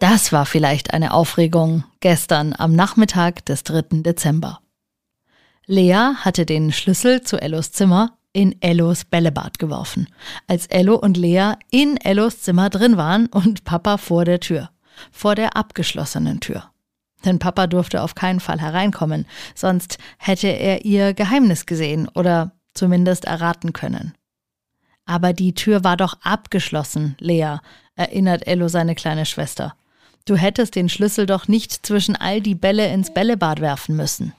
Das war vielleicht eine Aufregung gestern am Nachmittag des 3. Dezember. Lea hatte den Schlüssel zu Ellos Zimmer in Ellos Bällebad geworfen, als Ello und Lea in Ellos Zimmer drin waren und Papa vor der Tür, vor der abgeschlossenen Tür. Denn Papa durfte auf keinen Fall hereinkommen, sonst hätte er ihr Geheimnis gesehen oder zumindest erraten können. Aber die Tür war doch abgeschlossen, Lea, erinnert Ello seine kleine Schwester. Du hättest den Schlüssel doch nicht zwischen all die Bälle ins Bällebad werfen müssen.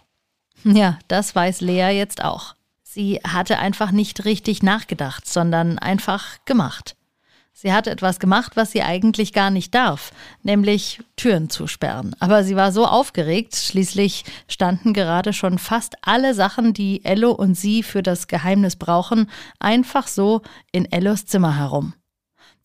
Ja, das weiß Lea jetzt auch. Sie hatte einfach nicht richtig nachgedacht, sondern einfach gemacht. Sie hat etwas gemacht, was sie eigentlich gar nicht darf, nämlich Türen zu sperren. Aber sie war so aufgeregt, schließlich standen gerade schon fast alle Sachen, die Ello und sie für das Geheimnis brauchen, einfach so in Ellos Zimmer herum.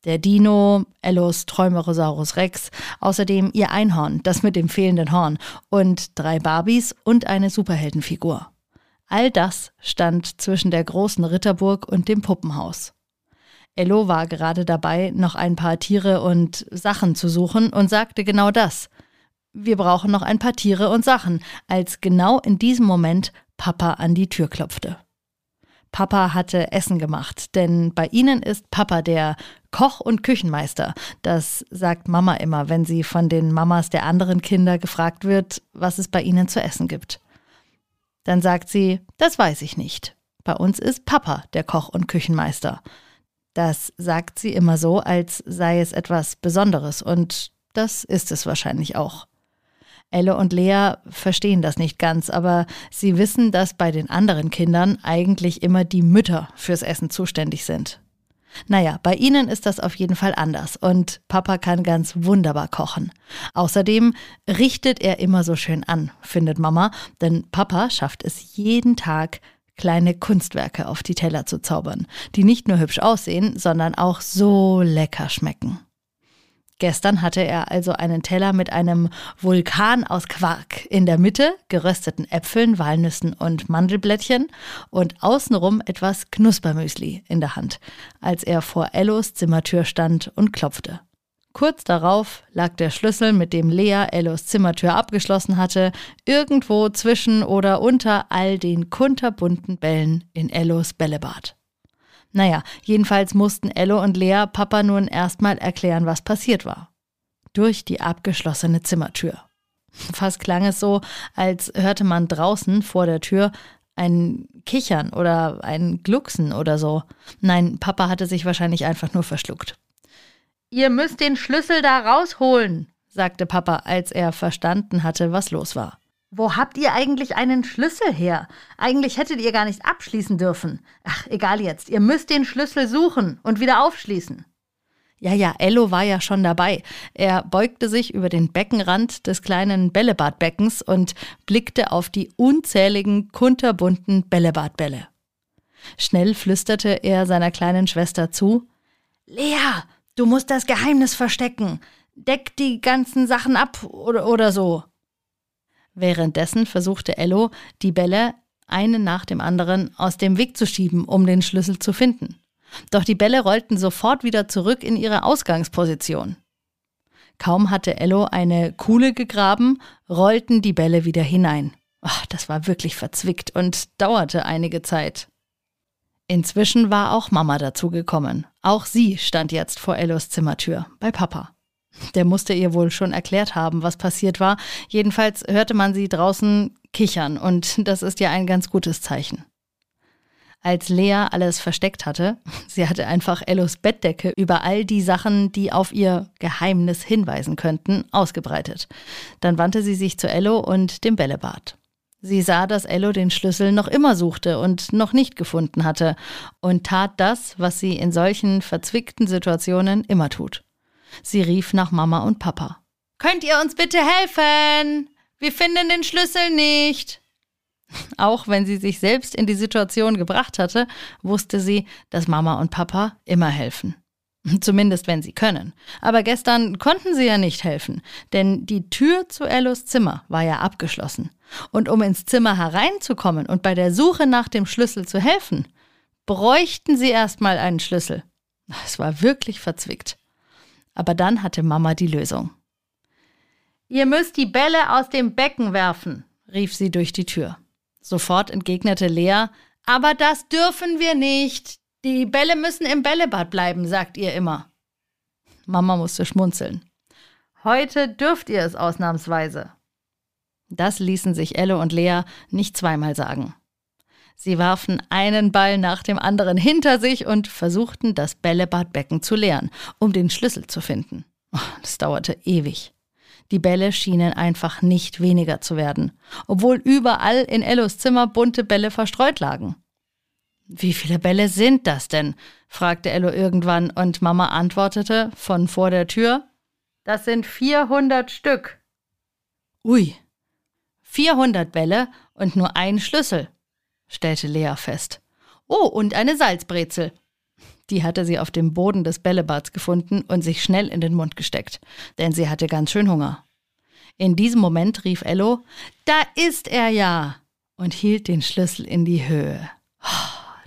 Der Dino, Ellos Träumerosaurus Rex, außerdem ihr Einhorn, das mit dem fehlenden Horn, und drei Barbies und eine Superheldenfigur. All das stand zwischen der großen Ritterburg und dem Puppenhaus. Ello war gerade dabei, noch ein paar Tiere und Sachen zu suchen und sagte genau das. Wir brauchen noch ein paar Tiere und Sachen, als genau in diesem Moment Papa an die Tür klopfte. Papa hatte Essen gemacht, denn bei ihnen ist Papa der Koch und Küchenmeister. Das sagt Mama immer, wenn sie von den Mamas der anderen Kinder gefragt wird, was es bei ihnen zu essen gibt. Dann sagt sie, das weiß ich nicht. Bei uns ist Papa der Koch und Küchenmeister. Das sagt sie immer so, als sei es etwas Besonderes, und das ist es wahrscheinlich auch. Elle und Lea verstehen das nicht ganz, aber sie wissen, dass bei den anderen Kindern eigentlich immer die Mütter fürs Essen zuständig sind. Naja, bei ihnen ist das auf jeden Fall anders und Papa kann ganz wunderbar kochen. Außerdem richtet er immer so schön an, findet Mama, denn Papa schafft es jeden Tag, kleine Kunstwerke auf die Teller zu zaubern, die nicht nur hübsch aussehen, sondern auch so lecker schmecken. Gestern hatte er also einen Teller mit einem Vulkan aus Quark in der Mitte, gerösteten Äpfeln, Walnüssen und Mandelblättchen und außenrum etwas Knuspermüsli in der Hand, als er vor Ellos Zimmertür stand und klopfte. Kurz darauf lag der Schlüssel, mit dem Lea Ellos Zimmertür abgeschlossen hatte, irgendwo zwischen oder unter all den kunterbunten Bällen in Ellos Bällebad. Naja, jedenfalls mussten Ello und Lea Papa nun erstmal erklären, was passiert war. Durch die abgeschlossene Zimmertür. Fast klang es so, als hörte man draußen vor der Tür ein Kichern oder ein Glucksen oder so. Nein, Papa hatte sich wahrscheinlich einfach nur verschluckt. Ihr müsst den Schlüssel da rausholen, sagte Papa, als er verstanden hatte, was los war. Wo habt ihr eigentlich einen Schlüssel her? Eigentlich hättet ihr gar nicht abschließen dürfen. Ach, egal jetzt. Ihr müsst den Schlüssel suchen und wieder aufschließen. Ja, ja, Ello war ja schon dabei. Er beugte sich über den Beckenrand des kleinen Bällebadbeckens und blickte auf die unzähligen kunterbunten Bällebadbälle. Schnell flüsterte er seiner kleinen Schwester zu: Lea, Du musst das Geheimnis verstecken. Deck die ganzen Sachen ab oder, oder so. Währenddessen versuchte Ello, die Bälle eine nach dem anderen aus dem Weg zu schieben, um den Schlüssel zu finden. Doch die Bälle rollten sofort wieder zurück in ihre Ausgangsposition. Kaum hatte Ello eine Kuhle gegraben, rollten die Bälle wieder hinein. Ach, das war wirklich verzwickt und dauerte einige Zeit. Inzwischen war auch Mama dazugekommen. Auch sie stand jetzt vor Ellos Zimmertür, bei Papa. Der musste ihr wohl schon erklärt haben, was passiert war. Jedenfalls hörte man sie draußen kichern und das ist ja ein ganz gutes Zeichen. Als Lea alles versteckt hatte, sie hatte einfach Ellos Bettdecke über all die Sachen, die auf ihr Geheimnis hinweisen könnten, ausgebreitet. Dann wandte sie sich zu Ello und dem Bällebad. Sie sah, dass Ello den Schlüssel noch immer suchte und noch nicht gefunden hatte und tat das, was sie in solchen verzwickten Situationen immer tut. Sie rief nach Mama und Papa. Könnt ihr uns bitte helfen? Wir finden den Schlüssel nicht. Auch wenn sie sich selbst in die Situation gebracht hatte, wusste sie, dass Mama und Papa immer helfen. Zumindest wenn sie können. Aber gestern konnten sie ja nicht helfen, denn die Tür zu Ellos Zimmer war ja abgeschlossen. Und um ins Zimmer hereinzukommen und bei der Suche nach dem Schlüssel zu helfen, bräuchten sie erstmal einen Schlüssel. Es war wirklich verzwickt. Aber dann hatte Mama die Lösung. Ihr müsst die Bälle aus dem Becken werfen, rief sie durch die Tür. Sofort entgegnete Lea, aber das dürfen wir nicht. Die Bälle müssen im Bällebad bleiben, sagt ihr immer. Mama musste schmunzeln. Heute dürft ihr es ausnahmsweise. Das ließen sich Elle und Lea nicht zweimal sagen. Sie warfen einen Ball nach dem anderen hinter sich und versuchten, das Bällebadbecken zu leeren, um den Schlüssel zu finden. Oh, das dauerte ewig. Die Bälle schienen einfach nicht weniger zu werden, obwohl überall in Ellos Zimmer bunte Bälle verstreut lagen. Wie viele Bälle sind das denn? fragte Ello irgendwann und Mama antwortete von vor der Tür: Das sind 400 Stück. Ui, 400 Bälle und nur ein Schlüssel, stellte Lea fest. Oh, und eine Salzbrezel. Die hatte sie auf dem Boden des Bällebads gefunden und sich schnell in den Mund gesteckt, denn sie hatte ganz schön Hunger. In diesem Moment rief Ello, da ist er ja, und hielt den Schlüssel in die Höhe.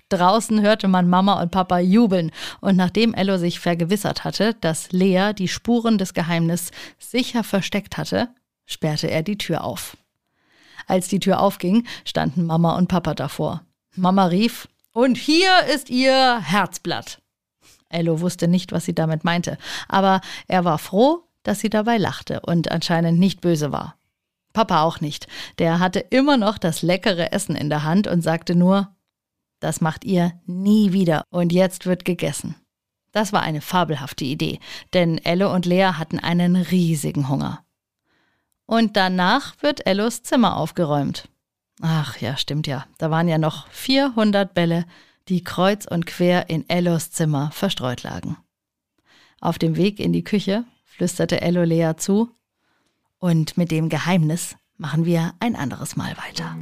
Draußen hörte man Mama und Papa jubeln, und nachdem Ello sich vergewissert hatte, dass Lea die Spuren des Geheimnisses sicher versteckt hatte, sperrte er die Tür auf. Als die Tür aufging, standen Mama und Papa davor. Mama rief, und hier ist ihr Herzblatt. Ello wusste nicht, was sie damit meinte, aber er war froh, dass sie dabei lachte und anscheinend nicht böse war. Papa auch nicht, der hatte immer noch das leckere Essen in der Hand und sagte nur, das macht ihr nie wieder und jetzt wird gegessen. Das war eine fabelhafte Idee, denn Elle und Lea hatten einen riesigen Hunger. Und danach wird Ellos Zimmer aufgeräumt. Ach ja, stimmt ja. Da waren ja noch 400 Bälle, die kreuz und quer in Ellos Zimmer verstreut lagen. Auf dem Weg in die Küche flüsterte Ello Lea zu. Und mit dem Geheimnis machen wir ein anderes Mal weiter.